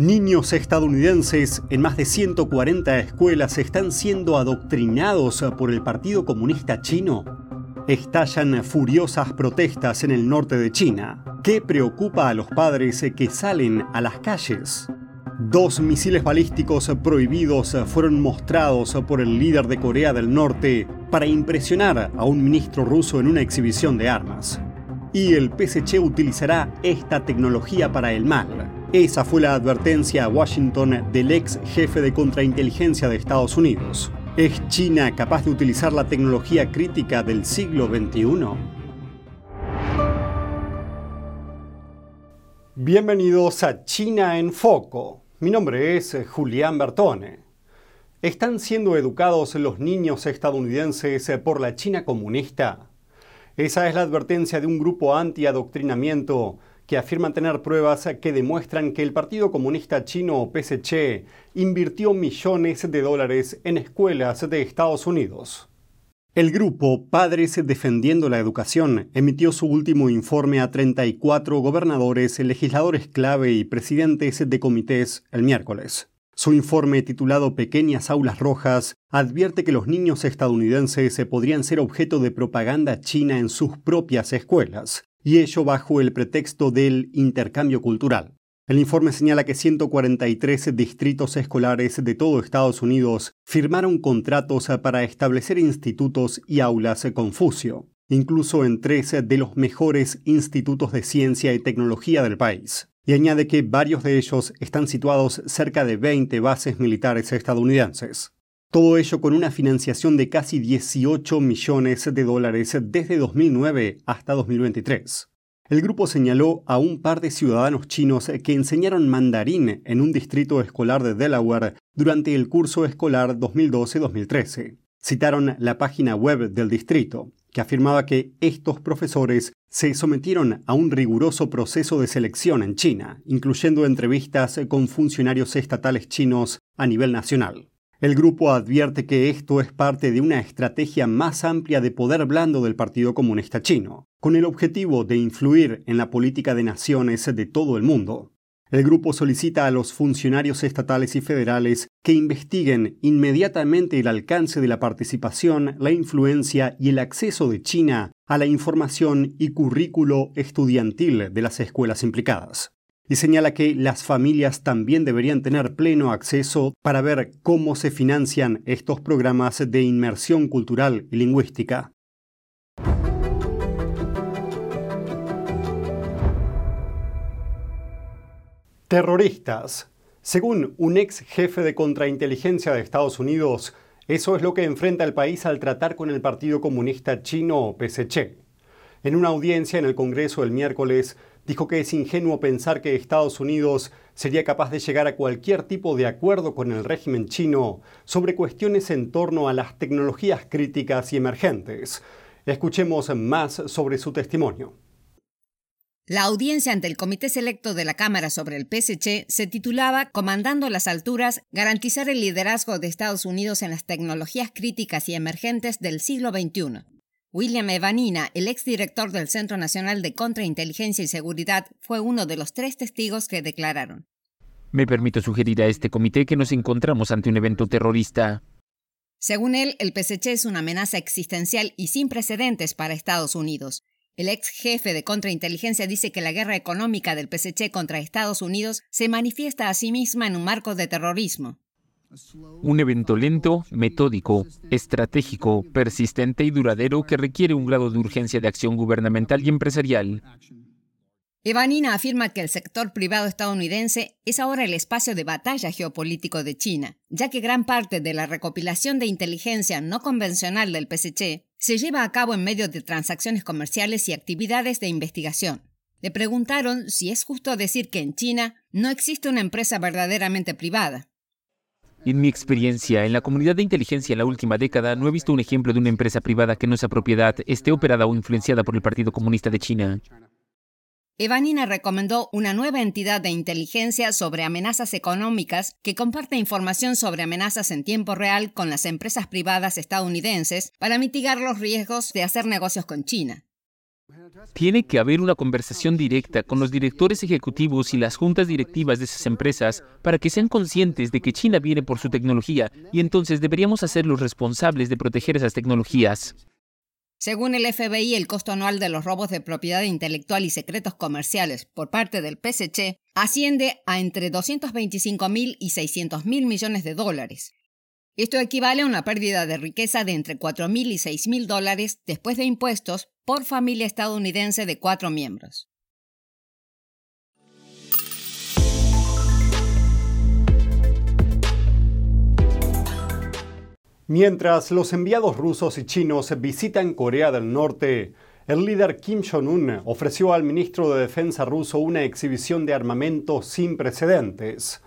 Niños estadounidenses en más de 140 escuelas están siendo adoctrinados por el Partido Comunista Chino. Estallan furiosas protestas en el norte de China. ¿Qué preocupa a los padres que salen a las calles? Dos misiles balísticos prohibidos fueron mostrados por el líder de Corea del Norte para impresionar a un ministro ruso en una exhibición de armas. Y el PSC utilizará esta tecnología para el mal. Esa fue la advertencia a Washington del ex jefe de contrainteligencia de Estados Unidos. ¿Es China capaz de utilizar la tecnología crítica del siglo XXI? Bienvenidos a China en Foco. Mi nombre es Julián Bertone. ¿Están siendo educados los niños estadounidenses por la China comunista? Esa es la advertencia de un grupo anti-adoctrinamiento que afirman tener pruebas que demuestran que el Partido Comunista Chino PSC invirtió millones de dólares en escuelas de Estados Unidos. El grupo Padres Defendiendo la Educación emitió su último informe a 34 gobernadores, legisladores clave y presidentes de comités el miércoles. Su informe titulado Pequeñas Aulas Rojas advierte que los niños estadounidenses podrían ser objeto de propaganda china en sus propias escuelas, y ello bajo el pretexto del intercambio cultural. El informe señala que 143 distritos escolares de todo Estados Unidos firmaron contratos para establecer institutos y aulas Confucio, incluso en tres de los mejores institutos de ciencia y tecnología del país. Y añade que varios de ellos están situados cerca de 20 bases militares estadounidenses. Todo ello con una financiación de casi 18 millones de dólares desde 2009 hasta 2023. El grupo señaló a un par de ciudadanos chinos que enseñaron mandarín en un distrito escolar de Delaware durante el curso escolar 2012-2013. Citaron la página web del distrito, que afirmaba que estos profesores se sometieron a un riguroso proceso de selección en China, incluyendo entrevistas con funcionarios estatales chinos a nivel nacional. El grupo advierte que esto es parte de una estrategia más amplia de poder blando del Partido Comunista Chino, con el objetivo de influir en la política de naciones de todo el mundo. El grupo solicita a los funcionarios estatales y federales que investiguen inmediatamente el alcance de la participación, la influencia y el acceso de China a la información y currículo estudiantil de las escuelas implicadas y señala que las familias también deberían tener pleno acceso para ver cómo se financian estos programas de inmersión cultural y lingüística. Terroristas. Según un ex jefe de contrainteligencia de Estados Unidos, eso es lo que enfrenta el país al tratar con el Partido Comunista Chino PSC. En una audiencia en el Congreso el miércoles, dijo que es ingenuo pensar que Estados Unidos sería capaz de llegar a cualquier tipo de acuerdo con el régimen chino sobre cuestiones en torno a las tecnologías críticas y emergentes. Escuchemos más sobre su testimonio. La audiencia ante el Comité Selecto de la Cámara sobre el PSC se titulaba Comandando las alturas, garantizar el liderazgo de Estados Unidos en las tecnologías críticas y emergentes del siglo XXI. William Evanina, el exdirector del Centro Nacional de Contrainteligencia y Seguridad, fue uno de los tres testigos que declararon. Me permito sugerir a este comité que nos encontramos ante un evento terrorista. Según él, el PSC es una amenaza existencial y sin precedentes para Estados Unidos. El ex jefe de contrainteligencia dice que la guerra económica del PSC contra Estados Unidos se manifiesta a sí misma en un marco de terrorismo. Un evento lento, metódico, estratégico, persistente y duradero que requiere un grado de urgencia de acción gubernamental y empresarial. Evanina afirma que el sector privado estadounidense es ahora el espacio de batalla geopolítico de China, ya que gran parte de la recopilación de inteligencia no convencional del PSC se lleva a cabo en medio de transacciones comerciales y actividades de investigación. Le preguntaron si es justo decir que en China no existe una empresa verdaderamente privada. En mi experiencia en la comunidad de inteligencia en la última década, no he visto un ejemplo de una empresa privada que no sea propiedad, esté operada o influenciada por el Partido Comunista de China. Evanina recomendó una nueva entidad de inteligencia sobre amenazas económicas que comparte información sobre amenazas en tiempo real con las empresas privadas estadounidenses para mitigar los riesgos de hacer negocios con China. Tiene que haber una conversación directa con los directores ejecutivos y las juntas directivas de esas empresas para que sean conscientes de que China viene por su tecnología y entonces deberíamos hacerlos responsables de proteger esas tecnologías. Según el FBI, el costo anual de los robos de propiedad intelectual y secretos comerciales por parte del PSC asciende a entre 225 mil y 600 mil millones de dólares. Esto equivale a una pérdida de riqueza de entre 4 mil y 6 mil dólares después de impuestos por familia estadounidense de cuatro miembros. Mientras los enviados rusos y chinos visitan Corea del Norte, el líder Kim Jong-un ofreció al ministro de Defensa ruso una exhibición de armamento sin precedentes.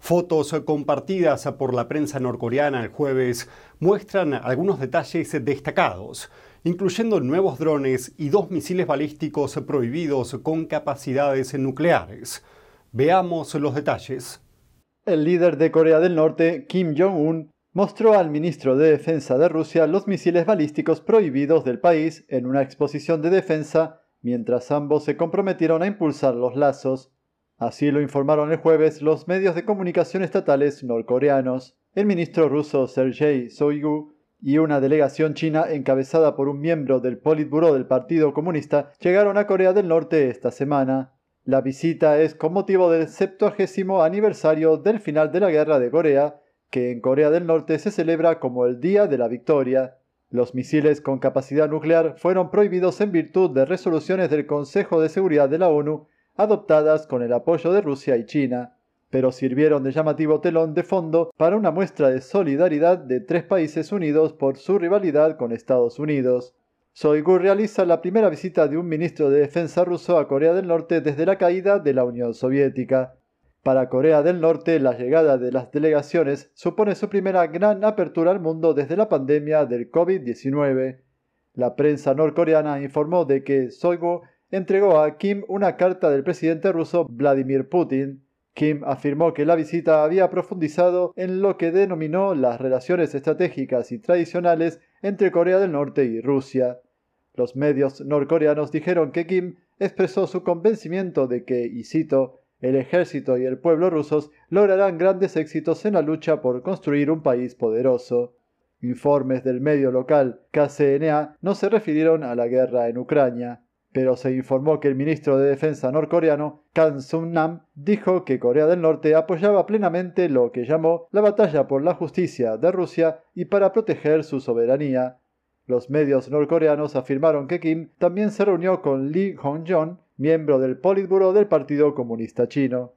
Fotos compartidas por la prensa norcoreana el jueves muestran algunos detalles destacados, incluyendo nuevos drones y dos misiles balísticos prohibidos con capacidades nucleares. Veamos los detalles. El líder de Corea del Norte, Kim Jong-un, mostró al ministro de Defensa de Rusia los misiles balísticos prohibidos del país en una exposición de defensa, mientras ambos se comprometieron a impulsar los lazos. Así lo informaron el jueves los medios de comunicación estatales norcoreanos. El ministro ruso Sergei Shoigu y una delegación china encabezada por un miembro del Politburo del Partido Comunista llegaron a Corea del Norte esta semana. La visita es con motivo del 70 aniversario del final de la Guerra de Corea que en Corea del Norte se celebra como el Día de la Victoria. Los misiles con capacidad nuclear fueron prohibidos en virtud de resoluciones del Consejo de Seguridad de la ONU adoptadas con el apoyo de Rusia y China, pero sirvieron de llamativo telón de fondo para una muestra de solidaridad de tres países unidos por su rivalidad con Estados Unidos. Soigu realiza la primera visita de un ministro de defensa ruso a Corea del Norte desde la caída de la Unión Soviética. Para Corea del Norte, la llegada de las delegaciones supone su primera gran apertura al mundo desde la pandemia del COVID-19. La prensa norcoreana informó de que Soigu entregó a Kim una carta del presidente ruso Vladimir Putin. Kim afirmó que la visita había profundizado en lo que denominó las relaciones estratégicas y tradicionales entre Corea del Norte y Rusia. Los medios norcoreanos dijeron que Kim expresó su convencimiento de que, y cito, el ejército y el pueblo rusos lograrán grandes éxitos en la lucha por construir un país poderoso. Informes del medio local KCNA no se refirieron a la guerra en Ucrania, pero se informó que el ministro de Defensa norcoreano, Kang Sung-nam, dijo que Corea del Norte apoyaba plenamente lo que llamó la batalla por la justicia de Rusia y para proteger su soberanía. Los medios norcoreanos afirmaron que Kim también se reunió con Lee Hong-jong, miembro del Politburo del Partido Comunista Chino.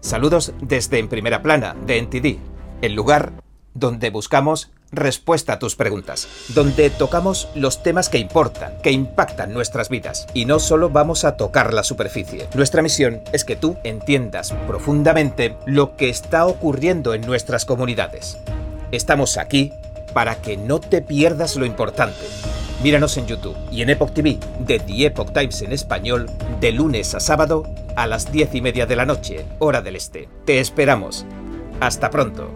Saludos desde En Primera Plana, de NTD, el lugar donde buscamos respuesta a tus preguntas, donde tocamos los temas que importan, que impactan nuestras vidas, y no solo vamos a tocar la superficie. Nuestra misión es que tú entiendas profundamente lo que está ocurriendo en nuestras comunidades. Estamos aquí para que no te pierdas lo importante Míranos en YouTube y en Epoch TV de The Epoch Times en español de lunes a sábado a las 10 y media de la noche, hora del este. Te esperamos. Hasta pronto.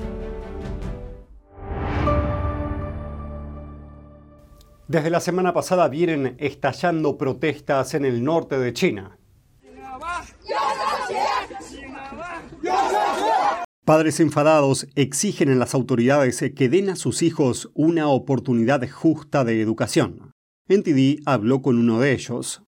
Desde la semana pasada vienen estallando protestas en el norte de China. Padres enfadados exigen en las autoridades que den a sus hijos una oportunidad justa de educación. NTD habló con uno de ellos.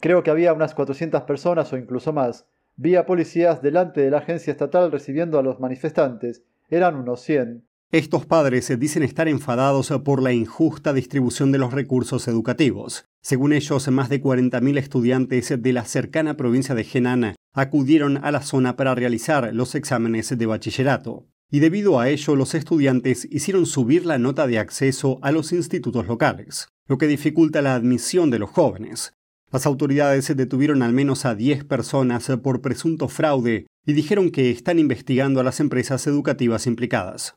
Creo que había unas 400 personas o incluso más. Vi a policías delante de la agencia estatal recibiendo a los manifestantes. Eran unos 100. Estos padres dicen estar enfadados por la injusta distribución de los recursos educativos. Según ellos, más de 40.000 estudiantes de la cercana provincia de Henan acudieron a la zona para realizar los exámenes de bachillerato. Y debido a ello, los estudiantes hicieron subir la nota de acceso a los institutos locales, lo que dificulta la admisión de los jóvenes. Las autoridades detuvieron al menos a 10 personas por presunto fraude y dijeron que están investigando a las empresas educativas implicadas.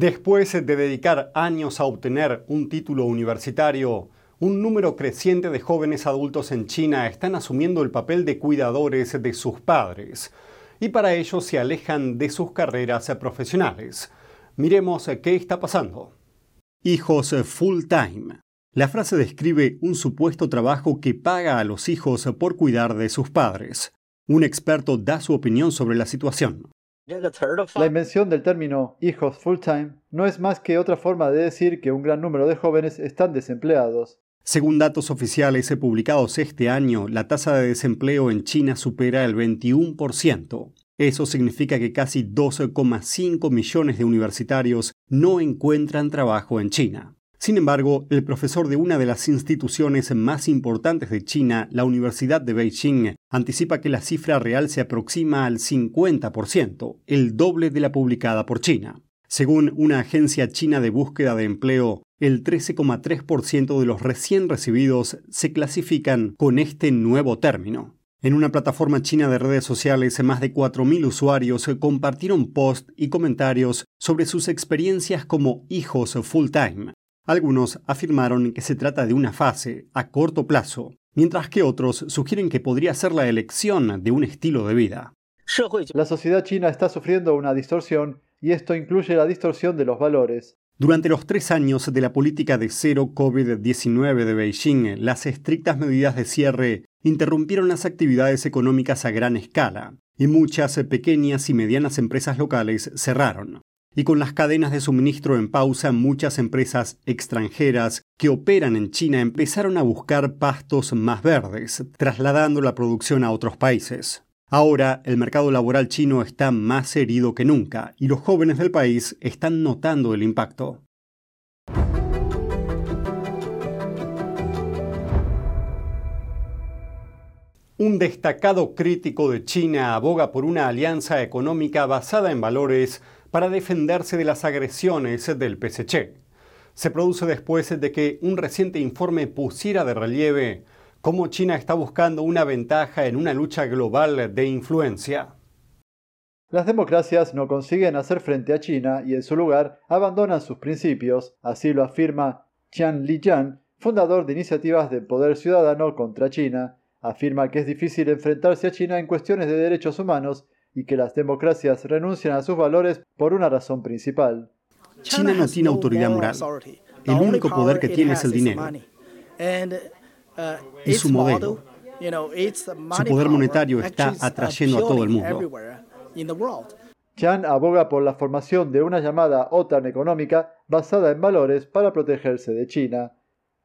Después de dedicar años a obtener un título universitario, un número creciente de jóvenes adultos en China están asumiendo el papel de cuidadores de sus padres y para ello se alejan de sus carreras profesionales. Miremos qué está pasando. Hijos full time. La frase describe un supuesto trabajo que paga a los hijos por cuidar de sus padres. Un experto da su opinión sobre la situación. La invención del término hijos full time no es más que otra forma de decir que un gran número de jóvenes están desempleados. Según datos oficiales publicados este año, la tasa de desempleo en China supera el 21%. Eso significa que casi 12,5 millones de universitarios no encuentran trabajo en China. Sin embargo, el profesor de una de las instituciones más importantes de China, la Universidad de Beijing, anticipa que la cifra real se aproxima al 50%, el doble de la publicada por China. Según una agencia china de búsqueda de empleo, el 13,3% de los recién recibidos se clasifican con este nuevo término. En una plataforma china de redes sociales, más de 4.000 usuarios compartieron posts y comentarios sobre sus experiencias como hijos full time. Algunos afirmaron que se trata de una fase a corto plazo, mientras que otros sugieren que podría ser la elección de un estilo de vida. La sociedad china está sufriendo una distorsión y esto incluye la distorsión de los valores. Durante los tres años de la política de cero COVID-19 de Beijing, las estrictas medidas de cierre interrumpieron las actividades económicas a gran escala, y muchas pequeñas y medianas empresas locales cerraron. Y con las cadenas de suministro en pausa, muchas empresas extranjeras que operan en China empezaron a buscar pastos más verdes, trasladando la producción a otros países. Ahora el mercado laboral chino está más herido que nunca y los jóvenes del país están notando el impacto. Un destacado crítico de China aboga por una alianza económica basada en valores para defenderse de las agresiones del PSC. Se produce después de que un reciente informe pusiera de relieve cómo China está buscando una ventaja en una lucha global de influencia. Las democracias no consiguen hacer frente a China y en su lugar abandonan sus principios, así lo afirma Qian Lijian, fundador de iniciativas de poder ciudadano contra China, afirma que es difícil enfrentarse a China en cuestiones de derechos humanos y que las democracias renuncian a sus valores por una razón principal. China no tiene autoridad moral. El único poder que tiene es el dinero y su modelo. Su poder monetario está atrayendo a todo el mundo. Chan aboga por la formación de una llamada OTAN económica basada en valores para protegerse de China.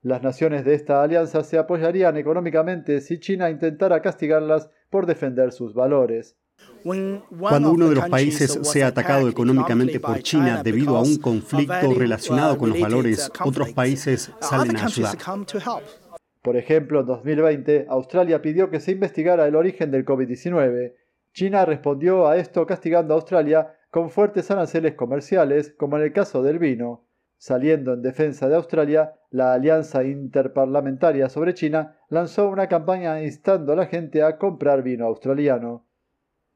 Las naciones de esta alianza se apoyarían económicamente si China intentara castigarlas por defender sus valores. Cuando uno de los países sea atacado económicamente por China debido a un conflicto relacionado con los valores, otros países salen a ayudar. Por ejemplo, en 2020, Australia pidió que se investigara el origen del COVID-19. China respondió a esto castigando a Australia con fuertes aranceles comerciales, como en el caso del vino. Saliendo en defensa de Australia, la Alianza Interparlamentaria sobre China lanzó una campaña instando a la gente a comprar vino australiano.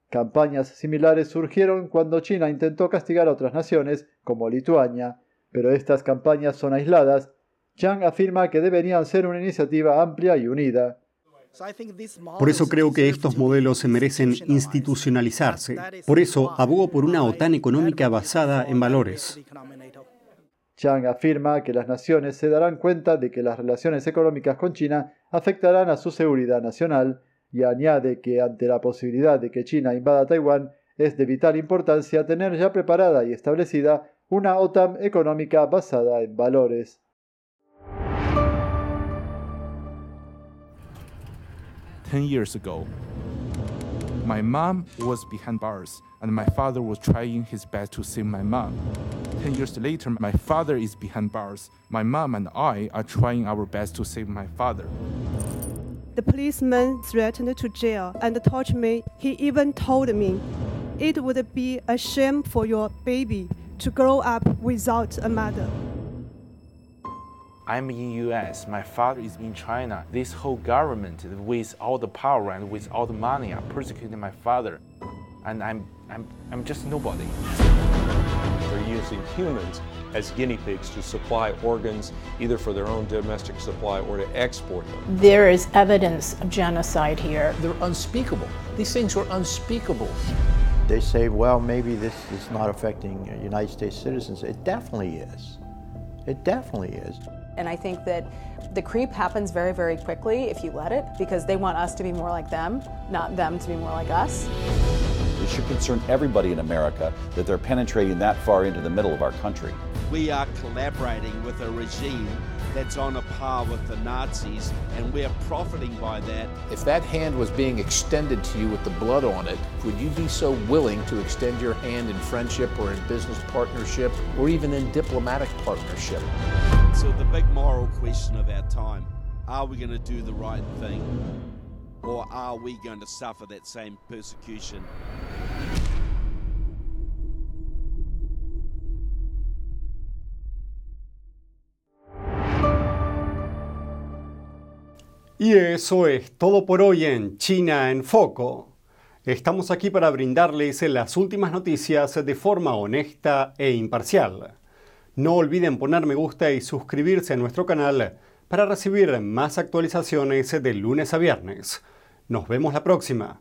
Campañas similares surgieron cuando China intentó castigar a otras naciones, como Lituania, pero estas campañas son aisladas Chang afirma que deberían ser una iniciativa amplia y unida. Por eso creo que estos modelos se merecen institucionalizarse. Por eso abogo por una OTAN económica basada en valores. Chang afirma que las naciones se darán cuenta de que las relaciones económicas con China afectarán a su seguridad nacional y añade que ante la posibilidad de que China invada Taiwán es de vital importancia tener ya preparada y establecida una OTAN económica basada en valores. Ten years ago, my mom was behind bars, and my father was trying his best to save my mom. Ten years later, my father is behind bars. My mom and I are trying our best to save my father. The policeman threatened to jail and tortured me. He even told me it would be a shame for your baby to grow up without a mother. I'm in US, my father is in China. This whole government with all the power and with all the money are persecuting my father. And I'm, I'm, I'm just nobody. They're using humans as guinea pigs to supply organs either for their own domestic supply or to export them. There is evidence of genocide here. They're unspeakable. These things were unspeakable. They say, well, maybe this is not affecting uh, United States citizens. It definitely is. It definitely is. And I think that the creep happens very, very quickly if you let it, because they want us to be more like them, not them to be more like us. It should concern everybody in America that they're penetrating that far into the middle of our country. We are collaborating with a regime that's on a par with the Nazis, and we're profiting by that. If that hand was being extended to you with the blood on it, would you be so willing to extend your hand in friendship or in business partnership or even in diplomatic partnership? So, the big moral question of our time are we going to do the right thing, or are we going to suffer that same persecution? Y eso es todo por hoy en China en Foco. Estamos aquí para brindarles las últimas noticias de forma honesta e imparcial. No olviden poner me gusta y suscribirse a nuestro canal para recibir más actualizaciones de lunes a viernes. Nos vemos la próxima.